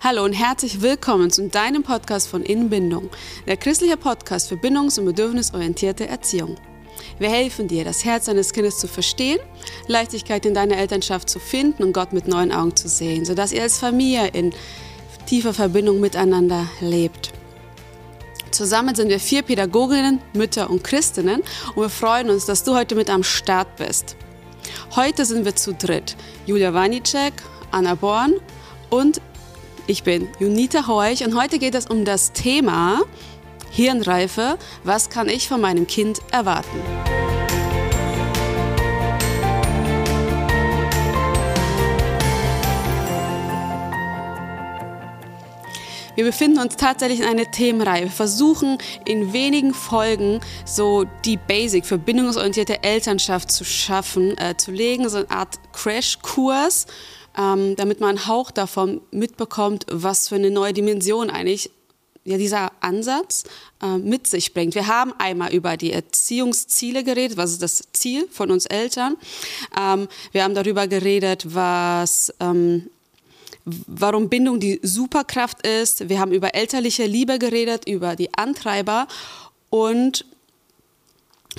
Hallo und herzlich willkommen zu deinem Podcast von Inbindung, der christliche Podcast für bindungs- und bedürfnisorientierte Erziehung. Wir helfen dir, das Herz deines Kindes zu verstehen, Leichtigkeit in deiner Elternschaft zu finden und Gott mit neuen Augen zu sehen, sodass ihr als Familie in tiefer Verbindung miteinander lebt. Zusammen sind wir vier Pädagoginnen, Mütter und Christinnen und wir freuen uns, dass du heute mit am Start bist. Heute sind wir zu dritt. Julia Wanicek, Anna Born und ich bin Junita Heuch und heute geht es um das Thema Hirnreife. Was kann ich von meinem Kind erwarten? Wir befinden uns tatsächlich in einer Themenreihe. Wir versuchen in wenigen Folgen so die Basic für bindungsorientierte Elternschaft zu schaffen, äh, zu legen, so eine Art Crashkurs ähm, damit man einen Hauch davon mitbekommt, was für eine neue Dimension eigentlich ja, dieser Ansatz äh, mit sich bringt. Wir haben einmal über die Erziehungsziele geredet, was ist das Ziel von uns Eltern. Ähm, wir haben darüber geredet, was ähm, warum Bindung die Superkraft ist. Wir haben über elterliche Liebe geredet, über die Antreiber und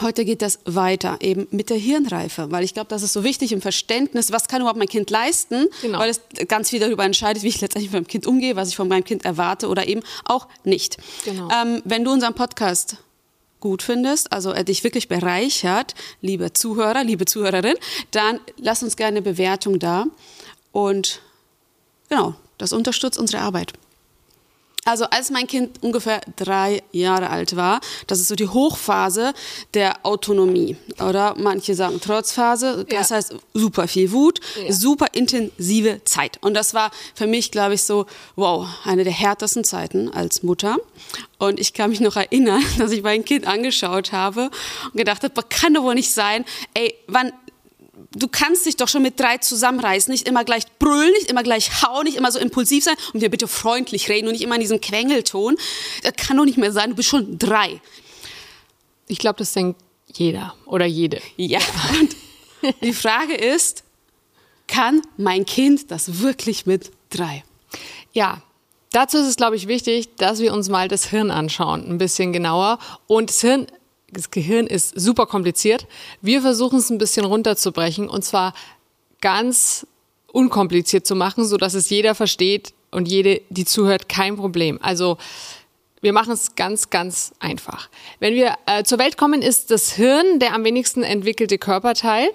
Heute geht das weiter, eben mit der Hirnreife, weil ich glaube, das ist so wichtig im Verständnis, was kann überhaupt mein Kind leisten, genau. weil es ganz viel darüber entscheidet, wie ich letztendlich mit meinem Kind umgehe, was ich von meinem Kind erwarte oder eben auch nicht. Genau. Ähm, wenn du unseren Podcast gut findest, also er dich wirklich bereichert, liebe Zuhörer, liebe Zuhörerin, dann lass uns gerne eine Bewertung da und genau, das unterstützt unsere Arbeit. Also als mein Kind ungefähr drei Jahre alt war, das ist so die Hochphase der Autonomie. Oder manche sagen Trotzphase, das ja. heißt super viel Wut, ja. super intensive Zeit. Und das war für mich, glaube ich, so, wow, eine der härtesten Zeiten als Mutter. Und ich kann mich noch erinnern, dass ich mein Kind angeschaut habe und gedacht habe, kann doch wohl nicht sein, ey, wann du kannst dich doch schon mit drei zusammenreißen, nicht immer gleich brüllen, nicht immer gleich hauen, nicht immer so impulsiv sein und dir bitte freundlich reden und nicht immer in diesem Quengelton. Das kann doch nicht mehr sein, du bist schon drei. Ich glaube, das denkt jeder oder jede. Ja, und die Frage ist, kann mein Kind das wirklich mit drei? Ja, Dazu ist es, glaube ich, wichtig, dass wir uns mal das Hirn anschauen, ein bisschen genauer. Und das Hirn das Gehirn ist super kompliziert. Wir versuchen es ein bisschen runterzubrechen und zwar ganz unkompliziert zu machen, so dass es jeder versteht und jede, die zuhört, kein Problem. Also wir machen es ganz, ganz einfach. Wenn wir äh, zur Welt kommen, ist das Hirn der am wenigsten entwickelte Körperteil.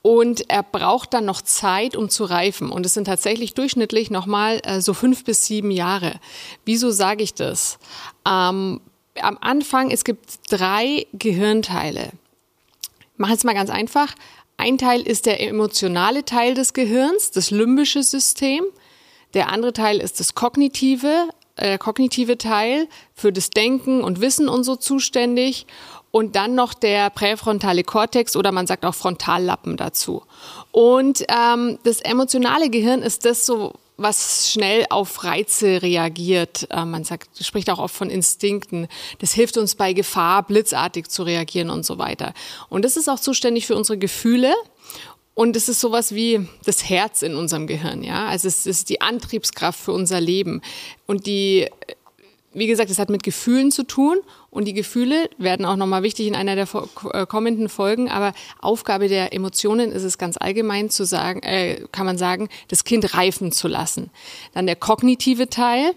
Und er braucht dann noch Zeit, um zu reifen. Und es sind tatsächlich durchschnittlich nochmal äh, so fünf bis sieben Jahre. Wieso sage ich das? Ähm, am Anfang, es gibt drei Gehirnteile. Ich mache es mal ganz einfach. Ein Teil ist der emotionale Teil des Gehirns, das limbische System. Der andere Teil ist das kognitive, äh, kognitive Teil für das Denken und Wissen und so zuständig. Und dann noch der präfrontale Kortex oder man sagt auch Frontallappen dazu. Und ähm, das emotionale Gehirn ist das so, was schnell auf Reize reagiert. Äh, man sagt, spricht auch oft von Instinkten. Das hilft uns bei Gefahr, blitzartig zu reagieren und so weiter. Und das ist auch zuständig für unsere Gefühle. Und es ist sowas wie das Herz in unserem Gehirn, ja. Also es ist die Antriebskraft für unser Leben. Und die wie gesagt, es hat mit Gefühlen zu tun und die Gefühle werden auch nochmal wichtig in einer der äh, kommenden Folgen. Aber Aufgabe der Emotionen ist es ganz allgemein zu sagen, äh, kann man sagen, das Kind reifen zu lassen. Dann der kognitive Teil,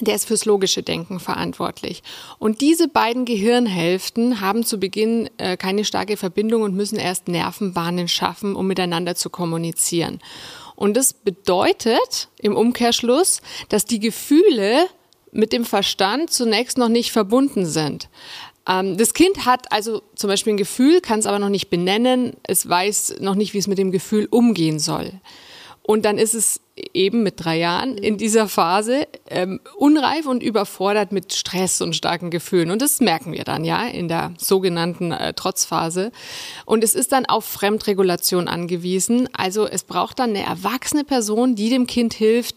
der ist fürs logische Denken verantwortlich. Und diese beiden Gehirnhälften haben zu Beginn äh, keine starke Verbindung und müssen erst Nervenbahnen schaffen, um miteinander zu kommunizieren. Und das bedeutet im Umkehrschluss, dass die Gefühle mit dem Verstand zunächst noch nicht verbunden sind. Ähm, das Kind hat also zum Beispiel ein Gefühl, kann es aber noch nicht benennen, es weiß noch nicht, wie es mit dem Gefühl umgehen soll. Und dann ist es eben mit drei Jahren in dieser Phase ähm, unreif und überfordert mit Stress und starken Gefühlen. Und das merken wir dann ja in der sogenannten äh, Trotzphase. Und es ist dann auf Fremdregulation angewiesen. Also es braucht dann eine erwachsene Person, die dem Kind hilft,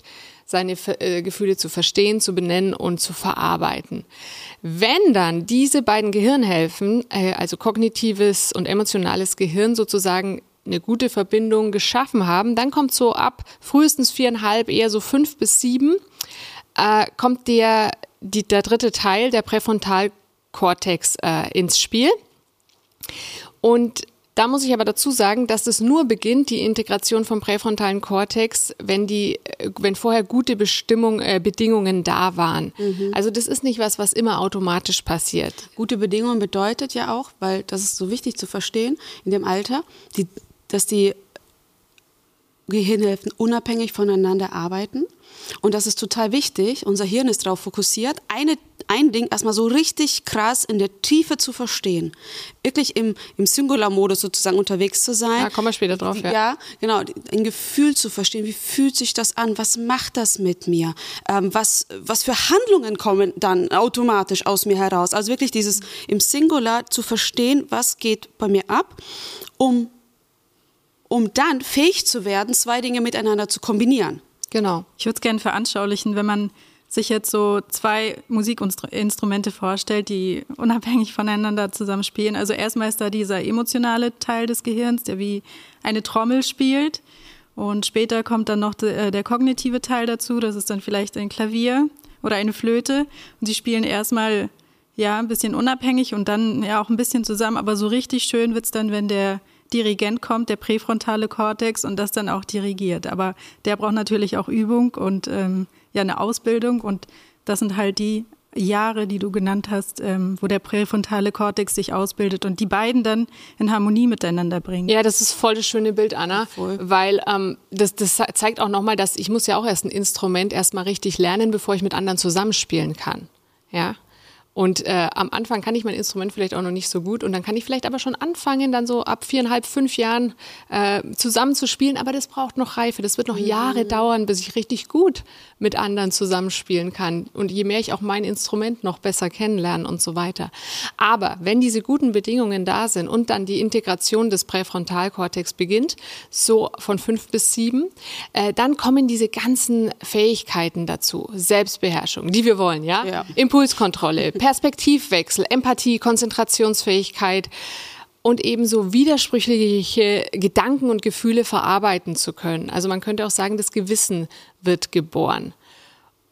seine äh, Gefühle zu verstehen, zu benennen und zu verarbeiten. Wenn dann diese beiden Gehirnhälften, äh, also kognitives und emotionales Gehirn sozusagen eine gute Verbindung geschaffen haben. Dann kommt so ab frühestens viereinhalb, eher so fünf bis sieben, äh, kommt der, die, der dritte Teil, der Präfrontalkortex, äh, ins Spiel. Und da muss ich aber dazu sagen, dass es nur beginnt, die Integration vom präfrontalen Kortex, wenn die, wenn vorher gute Bestimmung, äh, Bedingungen da waren. Mhm. Also das ist nicht was, was immer automatisch passiert. Gute Bedingungen bedeutet ja auch, weil das ist so wichtig zu verstehen in dem Alter, die, dass die Gehirnhälften unabhängig voneinander arbeiten. Und das ist total wichtig. Unser Hirn ist darauf fokussiert, eine, ein Ding erstmal so richtig krass in der Tiefe zu verstehen. Wirklich im, im Singular-Modus sozusagen unterwegs zu sein. Da kommen wir später drauf, ja. Ja, genau. Ein Gefühl zu verstehen. Wie fühlt sich das an? Was macht das mit mir? Ähm, was, was für Handlungen kommen dann automatisch aus mir heraus? Also wirklich dieses im Singular zu verstehen, was geht bei mir ab, um um dann fähig zu werden, zwei Dinge miteinander zu kombinieren. Genau. Ich würde es gerne veranschaulichen, wenn man sich jetzt so zwei Musikinstrumente vorstellt, die unabhängig voneinander zusammenspielen. Also erstmal ist da dieser emotionale Teil des Gehirns, der wie eine Trommel spielt. Und später kommt dann noch de, äh, der kognitive Teil dazu. Das ist dann vielleicht ein Klavier oder eine Flöte. Und sie spielen erstmal ja ein bisschen unabhängig und dann ja auch ein bisschen zusammen. Aber so richtig schön wird es dann, wenn der Dirigent kommt, der präfrontale Kortex und das dann auch dirigiert. Aber der braucht natürlich auch Übung und ähm, ja eine Ausbildung und das sind halt die Jahre, die du genannt hast, ähm, wo der präfrontale Kortex sich ausbildet und die beiden dann in Harmonie miteinander bringen. Ja, das ist voll das schöne Bild, Anna, voll. weil ähm, das, das zeigt auch nochmal, dass ich muss ja auch erst ein Instrument erstmal richtig lernen, bevor ich mit anderen zusammenspielen kann. Ja. Und äh, am Anfang kann ich mein Instrument vielleicht auch noch nicht so gut und dann kann ich vielleicht aber schon anfangen, dann so ab viereinhalb, fünf Jahren äh, zusammen zu spielen. Aber das braucht noch Reife. Das wird noch Jahre mhm. dauern, bis ich richtig gut mit anderen zusammenspielen kann. Und je mehr ich auch mein Instrument noch besser kennenlerne und so weiter. Aber wenn diese guten Bedingungen da sind und dann die Integration des Präfrontalkortex beginnt, so von fünf bis sieben, äh, dann kommen diese ganzen Fähigkeiten dazu. Selbstbeherrschung, die wir wollen, ja? ja. Impulskontrolle Perspektivwechsel, Empathie, Konzentrationsfähigkeit und ebenso widersprüchliche Gedanken und Gefühle verarbeiten zu können. Also man könnte auch sagen, das Gewissen wird geboren.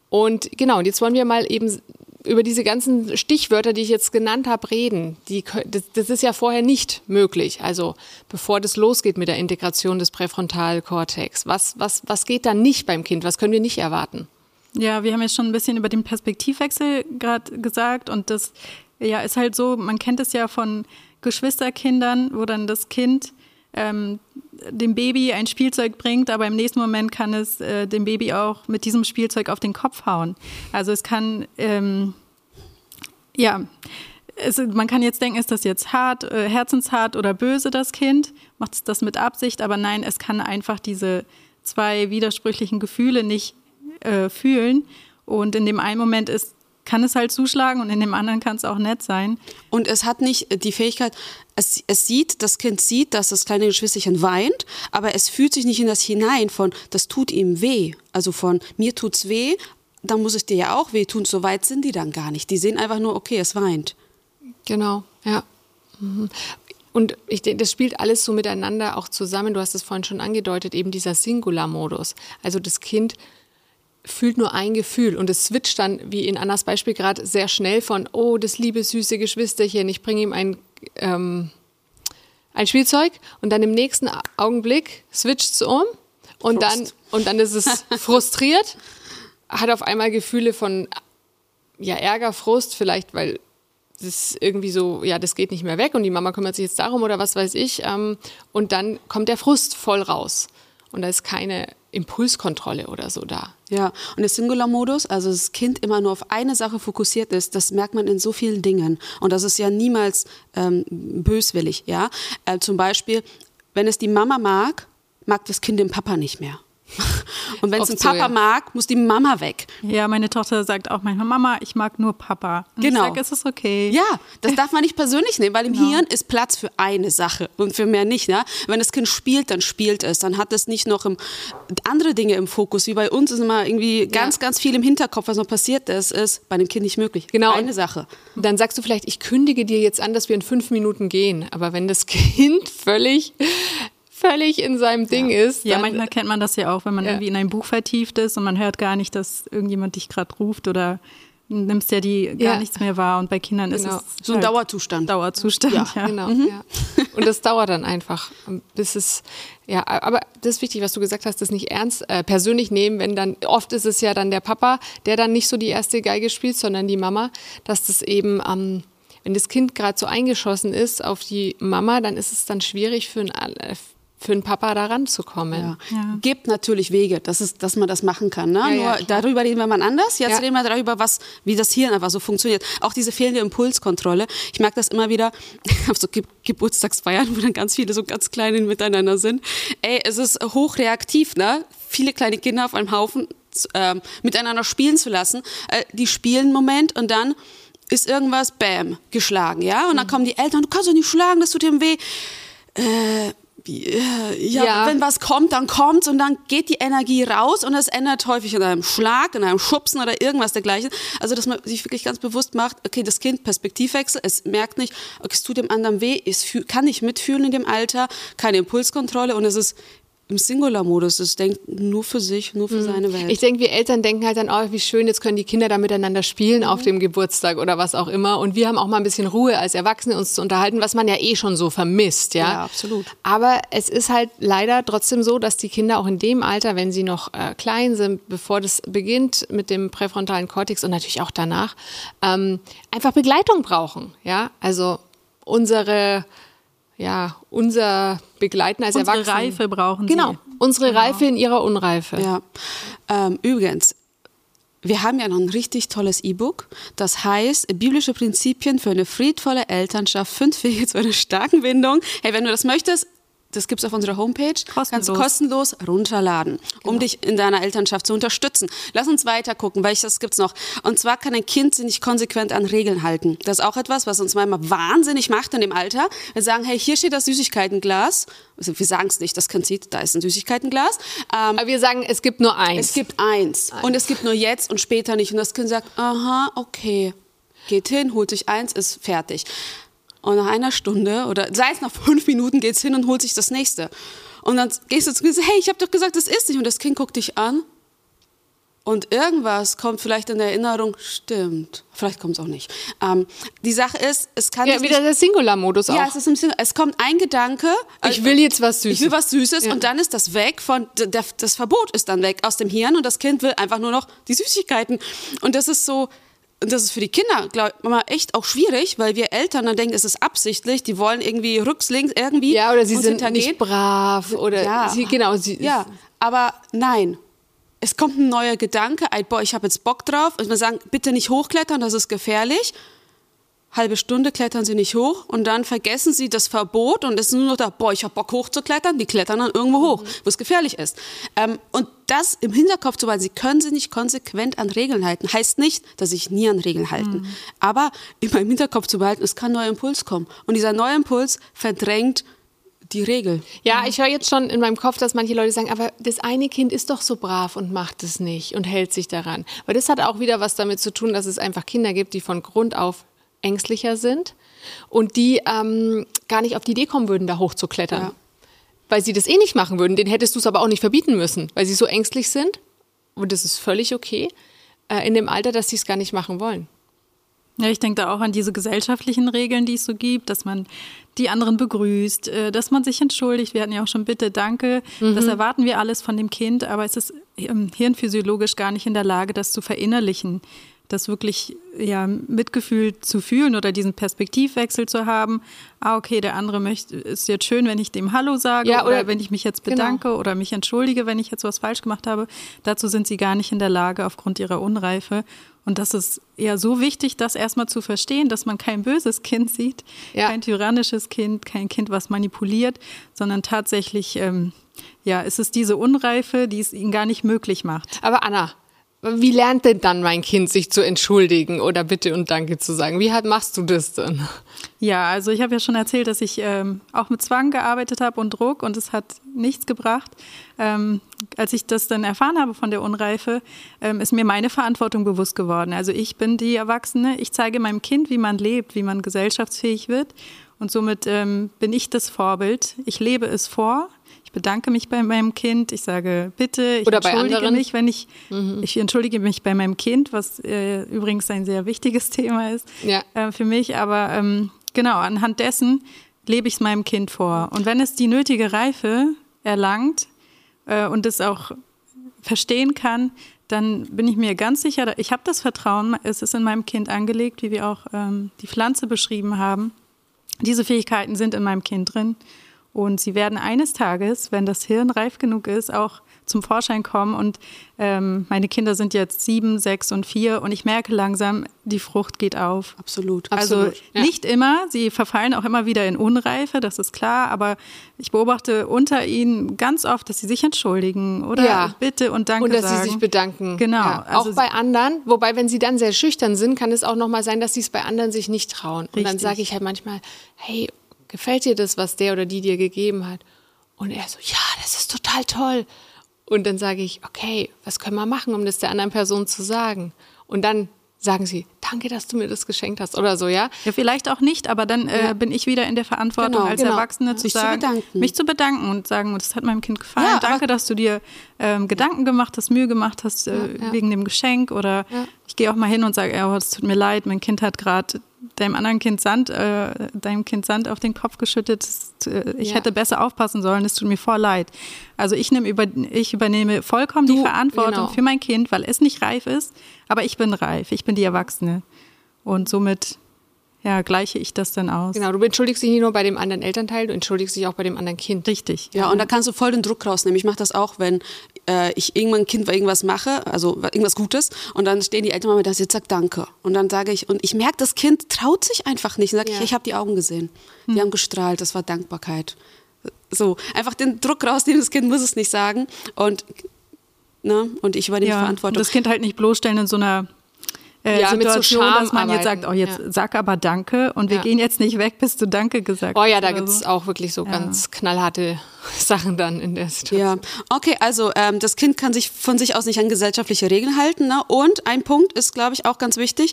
Und genau, und jetzt wollen wir mal eben über diese ganzen Stichwörter, die ich jetzt genannt habe, reden. Die, das, das, ist ja vorher nicht möglich. Also bevor das losgeht mit der Integration des Präfrontalkortex. Was, was, was geht da nicht beim Kind? Was können wir nicht erwarten? Ja, wir haben jetzt schon ein bisschen über den Perspektivwechsel gerade gesagt und das ja ist halt so, man kennt es ja von Geschwisterkindern, wo dann das Kind ähm, dem Baby ein Spielzeug bringt, aber im nächsten Moment kann es äh, dem Baby auch mit diesem Spielzeug auf den Kopf hauen. Also es kann, ähm, ja, es, man kann jetzt denken, ist das jetzt hart, äh, herzenshart oder böse, das Kind? Macht es das mit Absicht? Aber nein, es kann einfach diese zwei widersprüchlichen Gefühle nicht äh, fühlen. Und in dem einen Moment ist, kann es halt zuschlagen und in dem anderen kann es auch nett sein. Und es hat nicht die Fähigkeit, es, es sieht, das Kind sieht, dass das kleine Geschwisterchen weint, aber es fühlt sich nicht in das hinein von, das tut ihm weh. Also von, mir tut's weh, dann muss es dir ja auch weh tun. So weit sind die dann gar nicht. Die sehen einfach nur, okay, es weint. Genau, ja. Mhm. Und ich denke, das spielt alles so miteinander auch zusammen. Du hast es vorhin schon angedeutet, eben dieser Singular-Modus. Also das Kind fühlt nur ein Gefühl und es switcht dann, wie in Annas Beispiel gerade, sehr schnell von, oh, das liebe süße Geschwisterchen, ich bringe ihm ein, ähm, ein Spielzeug und dann im nächsten Augenblick switcht es um und dann, und dann ist es frustriert, hat auf einmal Gefühle von ja, Ärger, Frust, vielleicht, weil das irgendwie so, ja, das geht nicht mehr weg und die Mama kümmert sich jetzt darum oder was weiß ich. Ähm, und dann kommt der Frust voll raus. Und da ist keine Impulskontrolle oder so da. Ja, und der Singular-Modus, also das Kind immer nur auf eine Sache fokussiert ist, das merkt man in so vielen Dingen. Und das ist ja niemals ähm, böswillig, ja. Äh, zum Beispiel, wenn es die Mama mag, mag das Kind den Papa nicht mehr. Und wenn es ein Papa so, ja. mag, muss die Mama weg. Ja, meine Tochter sagt auch manchmal, Mama, ich mag nur Papa. Und genau. Ich sage, es ist okay. Ja, das darf man nicht persönlich nehmen, weil im genau. Hirn ist Platz für eine Sache und für mehr nicht. Ne? Wenn das Kind spielt, dann spielt es. Dann hat es nicht noch im, andere Dinge im Fokus. Wie bei uns ist immer irgendwie ganz, ja. ganz viel im Hinterkopf, was noch passiert ist, ist bei dem Kind nicht möglich. Genau. Eine Sache. Dann sagst du vielleicht, ich kündige dir jetzt an, dass wir in fünf Minuten gehen. Aber wenn das Kind völlig völlig in seinem Ding ist. Ja, manchmal kennt man das ja auch, wenn man Ja. irgendwie in ein Buch vertieft ist und man hört gar nicht, dass irgendjemand dich gerade ruft oder nimmst ja die gar Ja. nichts mehr wahr. Und bei Kindern Genau. ist es So ein halt Dauerzustand. Dauerzustand. Ja, Ja, Genau, ja. Und das dauert dann einfach, bis es, ja, aber das ist wichtig, was du gesagt hast, das nicht ernst äh, persönlich nehmen, wenn dann, oft ist es ja dann der Papa, der dann nicht so die erste Geige spielt, sondern die Mama, dass das eben, ähm, wenn das Kind gerade so eingeschossen ist auf die Mama, dann ist es dann schwierig für einen, äh, für einen Papa da ranzukommen. Ja. Ja. Gibt natürlich Wege, dass, es, dass man das machen kann. Ne? Ja, Nur darüber reden wir mal anders. Jetzt reden wir darüber, was, wie das Hirn einfach so funktioniert. Auch diese fehlende Impulskontrolle. Ich merke das immer wieder auf so Ge Geburtstagsfeiern, wo dann ganz viele so ganz kleine miteinander sind. Ey, es ist hochreaktiv, ne? Viele kleine Kinder auf einem Haufen ähm, miteinander spielen zu lassen. Äh, die spielen einen Moment und dann ist irgendwas, bam, geschlagen, ja? Und dann Mhm. kommen die Eltern, du kannst doch nicht schlagen, das tut dem weh. Äh, äh, ja, Ja. wenn was kommt, dann kommt's und dann geht die Energie raus und es ändert häufig in einem Schlag, in einem Schubsen oder irgendwas dergleichen. Also, dass man sich wirklich ganz bewusst macht, okay, das Kind Perspektivwechsel, es merkt nicht, okay, es tut dem anderen weh, es kann nicht mitfühlen in dem Alter, keine Impulskontrolle und es ist im Singular-Modus, es denkt nur für sich, nur für seine Welt. Mhm. Ich denke, wir Eltern denken halt dann, oh, wie schön, jetzt können die Kinder da miteinander spielen auf dem Geburtstag oder was auch immer. Und wir haben auch mal ein bisschen Ruhe als Erwachsene uns zu unterhalten, was man ja eh schon so vermisst, ja. Ja, absolut. Aber es ist halt leider trotzdem so, dass die Kinder auch in dem Alter, wenn sie noch äh, klein sind, bevor das beginnt mit dem präfrontalen Kortex und natürlich auch danach, ähm, einfach Begleitung brauchen, ja. Also unsere, ja, unser Begleiten als Unsere Erwachsene. Reife brauchen sie. Genau, unsere Reife in ihrer Unreife. Ja. Ähm, übrigens, wir haben ja noch ein richtig tolles E-Book. Das heißt, biblische Prinzipien für eine friedvolle Elternschaft, fünf Wege zu einer starken Bindung. Hey, wenn du das möchtest, das gibt's auf unserer Homepage. Kannst du Kostenlos. kostenlos runterladen, um dich in deiner Elternschaft zu unterstützen. Lass uns weiter gucken, welches gibt's noch. Und zwar kann ein Kind sich nicht konsequent an Regeln halten. Das ist auch etwas, was uns manchmal wahnsinnig macht in dem Alter. Wir sagen, hey, hier steht das Süßigkeitenglas. Also wir sagen es nicht, das Kind sieht, da ist ein Süßigkeitenglas. Ähm, Aber wir sagen, es gibt nur eins. es gibt eins. Und es gibt nur jetzt und später nicht. Und das Kind sagt, aha, okay. Geht hin, holt sich eins, ist fertig. Und nach einer Stunde oder sei es nach fünf Minuten geht's hin und holt sich das nächste. Und dann gehst du zu Kind und sagst, hey, ich habe doch gesagt, das ist nicht. Und das Kind guckt dich an. Und irgendwas kommt vielleicht in der Erinnerung, stimmt. Vielleicht kommt es auch nicht. Ähm, die Sache ist, es kann ja, wieder der Singular-Modus auch. ja, es ist ein bisschen, es kommt ein Gedanke. ich will jetzt was Süßes. Ich will was Süßes Ja. und dann ist das weg von, das Verbot ist dann weg aus dem Hirn und das Kind will einfach nur noch die Süßigkeiten. Und das ist so, und das ist für die Kinder, glaube ich, mal echt auch schwierig, weil wir Eltern dann denken, es ist absichtlich, die wollen irgendwie rücks, links irgendwie. ja, oder sie sind nicht brav oder Ja. sie, genau, sie, Ja, aber nein. Es kommt ein neuer Gedanke, ein, boah, ich habe jetzt Bock drauf. Und wir sagen, bitte nicht hochklettern, das ist gefährlich. Halbe Stunde klettern sie nicht hoch und dann vergessen sie das Verbot und es ist nur noch da, boah, ich habe Bock hochzuklettern, die klettern dann irgendwo hoch, wo es gefährlich ist. Ähm, und das im Hinterkopf zu behalten, sie können sich nicht konsequent an Regeln halten, heißt nicht, dass sich nie an Regeln halten. Aber immer im Hinterkopf zu behalten, es kann ein neuer Impuls kommen. Und dieser neue Impuls verdrängt die Regel. Ja, ich höre jetzt schon in meinem Kopf, dass manche Leute sagen, aber das eine Kind ist doch so brav und macht es nicht und hält sich daran. Weil das hat auch wieder was damit zu tun, dass es einfach Kinder gibt, die von Grund auf ängstlicher sind und die ähm, gar nicht auf die Idee kommen würden, da hochzuklettern. Ja. Weil sie das eh nicht machen würden. Den hättest du es aber auch nicht verbieten müssen, weil sie so ängstlich sind. Und das ist völlig okay äh, in dem Alter, dass sie es gar nicht machen wollen. Ja, ich denke da auch an diese gesellschaftlichen Regeln, die es so gibt, dass man die anderen begrüßt, äh, dass man sich entschuldigt. Wir hatten ja auch schon Bitte, Danke. Das erwarten wir alles von dem Kind, aber es ist ähm, hirnphysiologisch gar nicht in der Lage, das zu verinnerlichen, das wirklich ja Mitgefühl zu fühlen oder diesen Perspektivwechsel zu haben. Ah, okay, der andere möchte, ist jetzt schön, wenn ich dem Hallo sage Ja, oder, oder- wenn ich mich jetzt genau. bedanke oder mich entschuldige, wenn ich jetzt was falsch gemacht habe. Dazu sind sie gar nicht in der Lage aufgrund ihrer Unreife. Und das ist ja so wichtig, das erstmal zu verstehen, dass man kein böses Kind sieht, Ja. kein tyrannisches Kind, kein Kind, was manipuliert, sondern tatsächlich, ähm, ja, es ist diese Unreife, die es ihnen gar nicht möglich macht. Aber Anna, wie lernt denn dann mein Kind, sich zu entschuldigen oder Bitte und Danke zu sagen? Wie hat, machst du das denn? Ja, also ich habe ja schon erzählt, dass ich ähm, auch mit Zwang gearbeitet habe und Druck und es hat nichts gebracht. Ähm, als ich das dann erfahren habe von der Unreife, ähm, ist mir meine Verantwortung bewusst geworden. Also ich bin die Erwachsene, ich zeige meinem Kind, wie man lebt, wie man gesellschaftsfähig wird und somit ähm, bin ich das Vorbild. Ich lebe es vor. Ich bedanke mich bei meinem Kind, ich sage bitte, ich Oder entschuldige mich, wenn ich, ich entschuldige mich bei meinem Kind, was äh, übrigens ein sehr wichtiges Thema ist Ja. äh, für mich, aber ähm, genau, anhand dessen lebe ich es meinem Kind vor. Und wenn es die nötige Reife erlangt äh, und es auch verstehen kann, dann bin ich mir ganz sicher, ich habe das Vertrauen, es ist in meinem Kind angelegt, wie wir auch ähm, die Pflanze beschrieben haben. Diese Fähigkeiten sind in meinem Kind drin und sie werden eines Tages, wenn das Hirn reif genug ist, auch zum Vorschein kommen. Und ähm, meine Kinder sind jetzt sieben, sechs und vier und ich merke langsam, die Frucht geht auf. Absolut. Also Absolut, ja. nicht immer, sie verfallen auch immer wieder in Unreife, das ist klar, aber ich beobachte unter ihnen ganz oft, dass sie sich entschuldigen oder Ja. bitte und danke Und dass sagen. sie sich bedanken. Genau, Ja. also auch bei anderen. Wobei, wenn sie dann sehr schüchtern sind, kann es auch nochmal sein, dass sie es bei anderen sich nicht trauen. Und dann Richtig. sage ich halt manchmal, hey, gefällt dir das, was der oder die dir gegeben hat? Und er so, ja, das ist total toll. Und dann sage ich, okay, was können wir machen, um das der anderen Person zu sagen? Und dann sagen sie, danke, dass du mir das geschenkt hast oder so, ja? Ja, vielleicht auch nicht, aber dann äh, Ja. bin ich wieder in der Verantwortung Genau, als genau. Erwachsene zu Mich zu sagen, bedanken. mich zu bedanken und sagen, das hat meinem Kind gefallen. Ja, Danke, dass du dir ähm, Gedanken gemacht hast, Mühe gemacht hast äh, ja. wegen dem Geschenk oder ich gehe auch mal hin und sage, oh, es tut mir leid, mein Kind hat gerade deinem anderen Kind Sand, äh, deinem Kind Sand auf den Kopf geschüttet. Es, äh, Ich Ja. hätte besser aufpassen sollen, es tut mir voll leid. Also ich, nehm über, ich übernehme vollkommen die Du, Verantwortung genau. für mein Kind, weil es nicht reif ist, aber ich bin reif, ich bin die Erwachsene. Und somit ja, gleiche ich das dann aus. Genau, du entschuldigst dich nicht nur bei dem anderen Elternteil, du entschuldigst dich auch bei dem anderen Kind. Richtig. Ja, und da kannst du voll den Druck rausnehmen. Ich mache das auch, wenn äh, ich irgendwann ein Kind irgendwas mache, also irgendwas Gutes, und dann stehen die Eltern mal mit das jetzt sagt Danke. Und dann sage ich, und ich merke, das Kind traut sich einfach nicht. Dann sage Ja. ich, ich habe die Augen gesehen. Die haben gestrahlt, das war Dankbarkeit. So, einfach den Druck rausnehmen, das Kind muss es nicht sagen. Und, ne, und ich übernehme die Ja, und Verantwortung. das Kind halt nicht bloßstellen in so einer äh, Ja, mit so Situation, Scham dass man jetzt arbeiten. sagt, oh, jetzt Ja. sag aber Danke und wir Ja. gehen jetzt nicht weg, bis du Danke gesagt Oh hast. ja, da gibt es so. auch wirklich so ganz knallharte Sachen dann in der Situation. Ja, okay, also ähm, das Kind kann sich von sich aus nicht an gesellschaftliche Regeln halten. Ne? Und ein Punkt ist, glaube ich, auch ganz wichtig,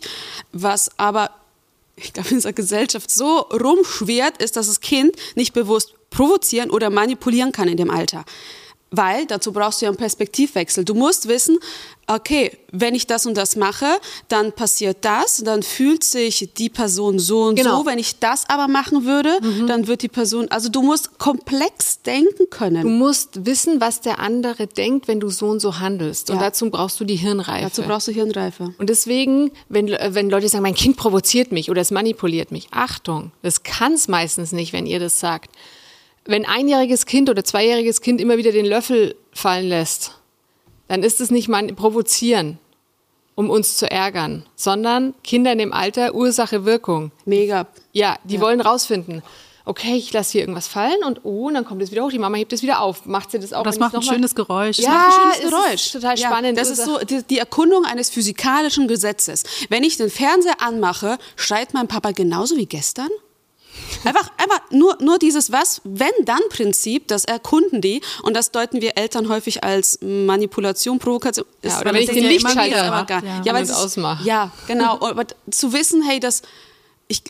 was aber, ich glaube, in unserer Gesellschaft so rumschwert, ist, dass das Kind nicht bewusst provozieren oder manipulieren kann in dem Alter. Weil dazu brauchst du ja einen Perspektivwechsel. Du musst wissen, okay, wenn ich das und das mache, dann passiert das, dann fühlt sich die Person so und Genau. so. Wenn ich das aber machen würde, dann wird die Person, also du musst komplex denken können. Du musst wissen, was der andere denkt, wenn du so und so handelst. Und Ja. dazu brauchst du die Hirnreife. Dazu brauchst du Hirnreife. und deswegen, wenn, wenn Leute sagen, mein Kind provoziert mich oder es manipuliert mich, Achtung, das kann es meistens nicht, wenn ihr das sagt. Wenn ein einjähriges Kind oder zweijähriges Kind immer wieder den Löffel fallen lässt, dann ist es nicht mal provozieren, um uns zu ärgern, sondern Kinder in dem Alter Ursache Wirkung. Mega. Ja, die wollen rausfinden. Okay, ich lasse hier irgendwas fallen und oh, und dann kommt es wieder hoch. Die Mama hebt es wieder auf. Macht sie das auch? Das wenn macht ein schönes Geräusch. Ja, macht ein schönes es ist Geräusch. total spannend. Das ist so die, die Erkundung eines physikalischen Gesetzes. Wenn ich den Fernseher anmache, schreit mein Papa genauso wie gestern? Einfach, einfach nur, nur dieses Was, wenn dann Prinzip, das erkunden die und das deuten wir Eltern häufig als Manipulation, Provokation. Ja, Ist- oder wenn das ich ist den Lichtschalter mache, ja. ja, weil es ist- ausmache. Ja, genau. Aber zu wissen, hey, das, ich,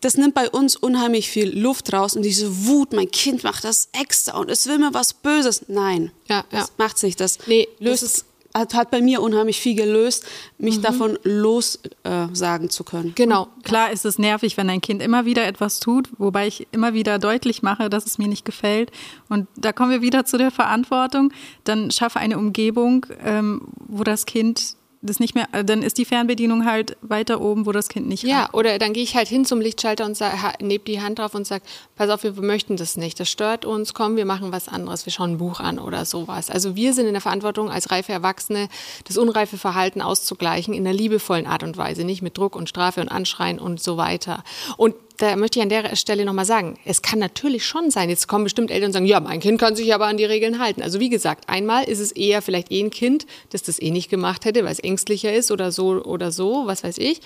das nimmt bei uns unheimlich viel Luft raus und diese Wut, mein Kind macht das extra und es will mir was Böses. Nein, Ja, das ja. macht's nicht. Das Nee, löst das es, hat, hat bei mir unheimlich viel gelöst, mich davon los äh, zu können. Genau. Klar ist es nervig, wenn ein Kind immer wieder etwas tut, wobei ich immer wieder deutlich mache, dass es mir nicht gefällt. Und da kommen wir wieder zu der Verantwortung. Dann schaffe eine Umgebung, ähm, wo das Kind das nicht mehr, dann ist die Fernbedienung halt weiter oben, wo das Kind nicht Ja, ran- oder dann gehe ich halt hin zum Lichtschalter und neb die Hand drauf und sage, pass auf, wir möchten das nicht, das stört uns, komm, wir machen was anderes, wir schauen ein Buch an oder sowas. Also wir sind in der Verantwortung, als reife Erwachsene das unreife Verhalten auszugleichen in einer liebevollen Art und Weise, nicht mit Druck und Strafe und Anschreien und so weiter. Und da möchte ich an der Stelle nochmal sagen, es kann natürlich schon sein, jetzt kommen bestimmt Eltern und sagen, ja, mein Kind kann sich aber an die Regeln halten. Also wie gesagt, einmal ist es eher vielleicht eh ein Kind, das das eh nicht gemacht hätte, weil es ängstlicher ist oder so oder so, was weiß ich.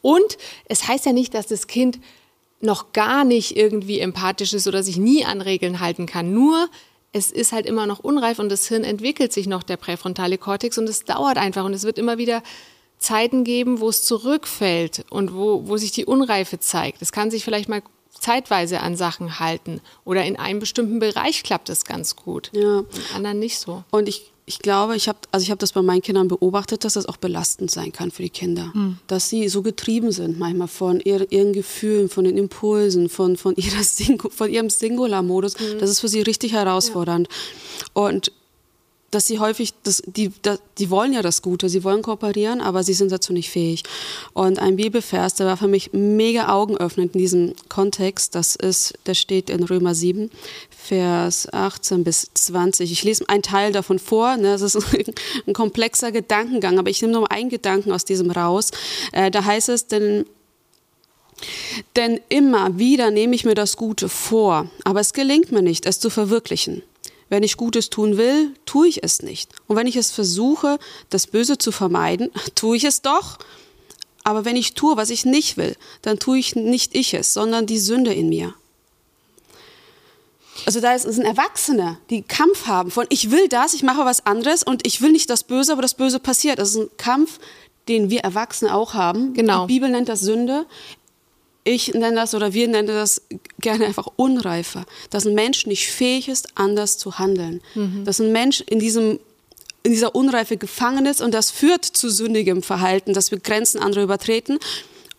Und es heißt ja nicht, dass das Kind noch gar nicht irgendwie empathisch ist oder sich nie an Regeln halten kann. Nur es ist halt immer noch unreif und das Hirn entwickelt sich noch, der präfrontale Kortex, und es dauert einfach und es wird immer wieder Zeiten geben, wo es zurückfällt und wo, wo sich die Unreife zeigt. Es kann sich vielleicht mal zeitweise an Sachen halten oder in einem bestimmten Bereich klappt es ganz gut. Ja. In anderen nicht so. Und ich, ich glaube, ich habe also ich hab das bei meinen Kindern beobachtet, dass das auch belastend sein kann für die Kinder. Dass sie so getrieben sind manchmal von ihr, ihren Gefühlen, von den Impulsen, von, von, ihrer Singu, von ihrem Singular-Modus. Das ist für sie richtig herausfordernd. Und dass sie häufig, das, die, da, die wollen ja das Gute, sie wollen kooperieren, aber sie sind dazu nicht fähig. Und ein Bibelvers, der war für mich mega augenöffnend in diesem Kontext, das ist, der steht in Römer 7, Vers 18 bis 20. Ich lese einen Teil davon vor, ne, das ist ein komplexer Gedankengang, aber ich nehme nur einen Gedanken aus diesem raus. Äh, da heißt es, denn denn immer wieder nehme ich mir das Gute vor, aber es gelingt mir nicht, es zu verwirklichen. Wenn ich Gutes tun will, tue ich es nicht. Und wenn ich es versuche, das Böse zu vermeiden, tue ich es doch. Aber wenn ich tue, was ich nicht will, dann tue ich nicht ich es, sondern die Sünde in mir. Also da ist, sind Erwachsene, die Kampf haben von ich will das, ich mache was anderes und ich will nicht das Böse, aber das Böse passiert. Das ist ein Kampf, den wir Erwachsene auch haben. Genau. Die Bibel nennt das Sünde. Ich nenne das oder wir nennen das gerne einfach Unreife. Dass ein Mensch nicht fähig ist, anders zu handeln. Dass ein Mensch in diesem in dieser Unreife gefangen ist und das führt zu sündigem Verhalten, dass wir Grenzen anderer übertreten.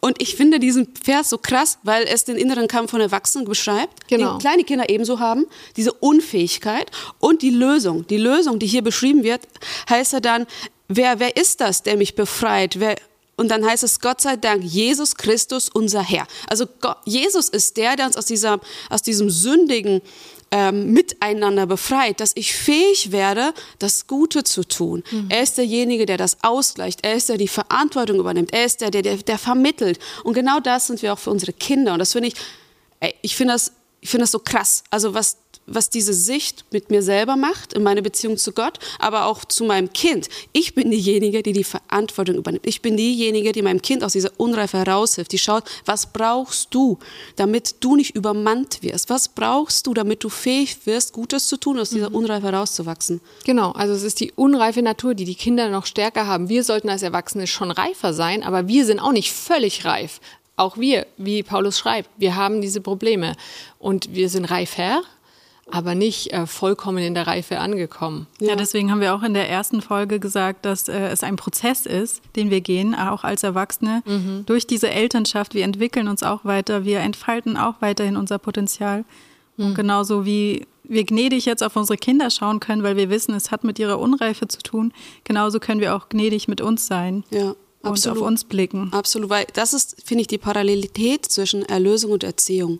Und ich finde diesen Vers so krass, weil es den inneren Kampf von Erwachsenen beschreibt, Genau. den kleine Kinder ebenso haben, diese Unfähigkeit und die Lösung. Die Lösung, die hier beschrieben wird, heißt ja dann, wer, wer ist das, der mich befreit? Wer, und dann heißt es, Gott sei Dank, Jesus Christus, unser Herr. Also Gott, Jesus ist der, der uns aus, dieser, aus diesem sündigen ähm, Miteinander befreit, dass ich fähig werde, das Gute zu tun. Er ist derjenige, der das ausgleicht. Er ist der, der die Verantwortung übernimmt. Er ist der, der, der, der vermittelt. Und genau das sind wir auch für unsere Kinder. Und das finde ich, ey, ich finde das, ich finde das so krass. Also was, was diese Sicht mit mir selber macht, in meine Beziehung zu Gott, aber auch zu meinem Kind. Ich bin diejenige, die die Verantwortung übernimmt. Ich bin diejenige, die meinem Kind aus dieser Unreife heraushilft, die schaut, was brauchst du, damit du nicht übermannt wirst? Was brauchst du, damit du fähig wirst, Gutes zu tun, aus dieser Unreife herauszuwachsen? Genau, also es ist die unreife Natur, die die Kinder noch stärker haben. Wir sollten als Erwachsene schon reifer sein, aber wir sind auch nicht völlig reif. Auch wir, wie Paulus schreibt, wir haben diese Probleme und wir sind reifer, aber nicht äh, vollkommen in der Reife angekommen. Ja. deswegen haben wir auch in der ersten Folge gesagt, dass äh, es ein Prozess ist, den wir gehen, auch als Erwachsene, durch diese Elternschaft. Wir entwickeln uns auch weiter, wir entfalten auch weiterhin unser Potenzial. Und genauso wie wir gnädig jetzt auf unsere Kinder schauen können, weil wir wissen, es hat mit ihrer Unreife zu tun, genauso können wir auch gnädig mit uns sein Ja, und absolut. auf uns blicken. Absolut, weil das ist, finde ich, die Parallelität zwischen Erlösung und Erziehung.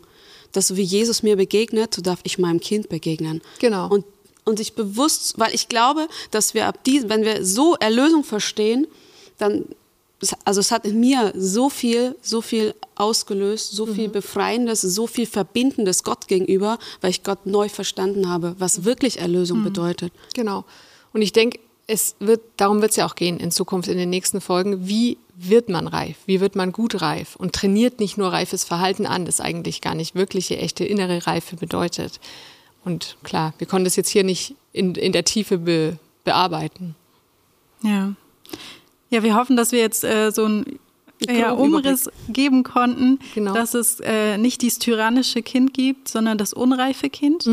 Dass so wie Jesus mir begegnet, so darf ich meinem Kind begegnen. Genau. Und, und sich bewusst, weil ich glaube, dass wir ab diesem, wenn wir so Erlösung verstehen, dann, also es hat in mir so viel, so viel ausgelöst, so viel Befreiendes, so viel Verbindendes Gott gegenüber, weil ich Gott neu verstanden habe, was wirklich Erlösung bedeutet. Genau. Und ich denke, es wird, darum wird es ja auch gehen in Zukunft, in den nächsten Folgen. Wie wird man reif? Wie wird man gut reif? Und trainiert nicht nur reifes Verhalten an, das eigentlich gar nicht wirkliche, echte innere Reife bedeutet. Und klar, wir konnten das jetzt hier nicht in, in der Tiefe be, bearbeiten. Ja. Ja, wir hoffen, dass wir jetzt äh, so ein ja, Umriss geben konnten, Genau. dass es äh, nicht dieses tyrannische Kind gibt, sondern das unreife Kind.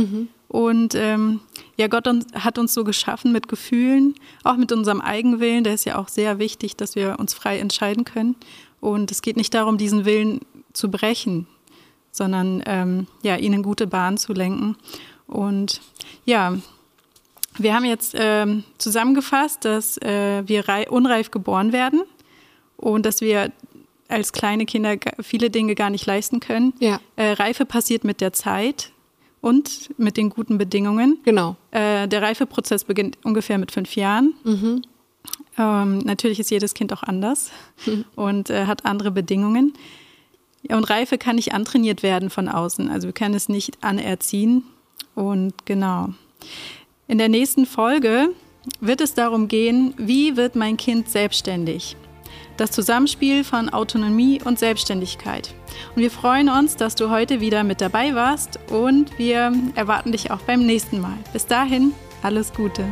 Und ähm, ja, Gott uns, hat uns so geschaffen mit Gefühlen, auch mit unserem Eigenwillen. Der ist ja auch sehr wichtig, dass wir uns frei entscheiden können. Und es geht nicht darum, diesen Willen zu brechen, sondern ähm, ja, ihn in gute Bahn zu lenken. Und ja, wir haben jetzt ähm, zusammengefasst, dass äh, wir rei- unreif geboren werden und dass wir als kleine Kinder viele Dinge gar nicht leisten können. Ja. Äh, Reife passiert mit der Zeit und mit den guten Bedingungen. Genau. Äh, der Reifeprozess beginnt ungefähr mit fünf Jahren. Ähm, natürlich ist jedes Kind auch anders und äh, hat andere Bedingungen. Ja, und Reife kann nicht antrainiert werden von außen. Also wir können es nicht anerziehen. Und genau. In der nächsten Folge wird es darum gehen, wie wird mein Kind selbstständig? Das Zusammenspiel von Autonomie und Selbstständigkeit. Und wir freuen uns, dass du heute wieder mit dabei warst und wir erwarten dich auch beim nächsten Mal. Bis dahin, alles Gute.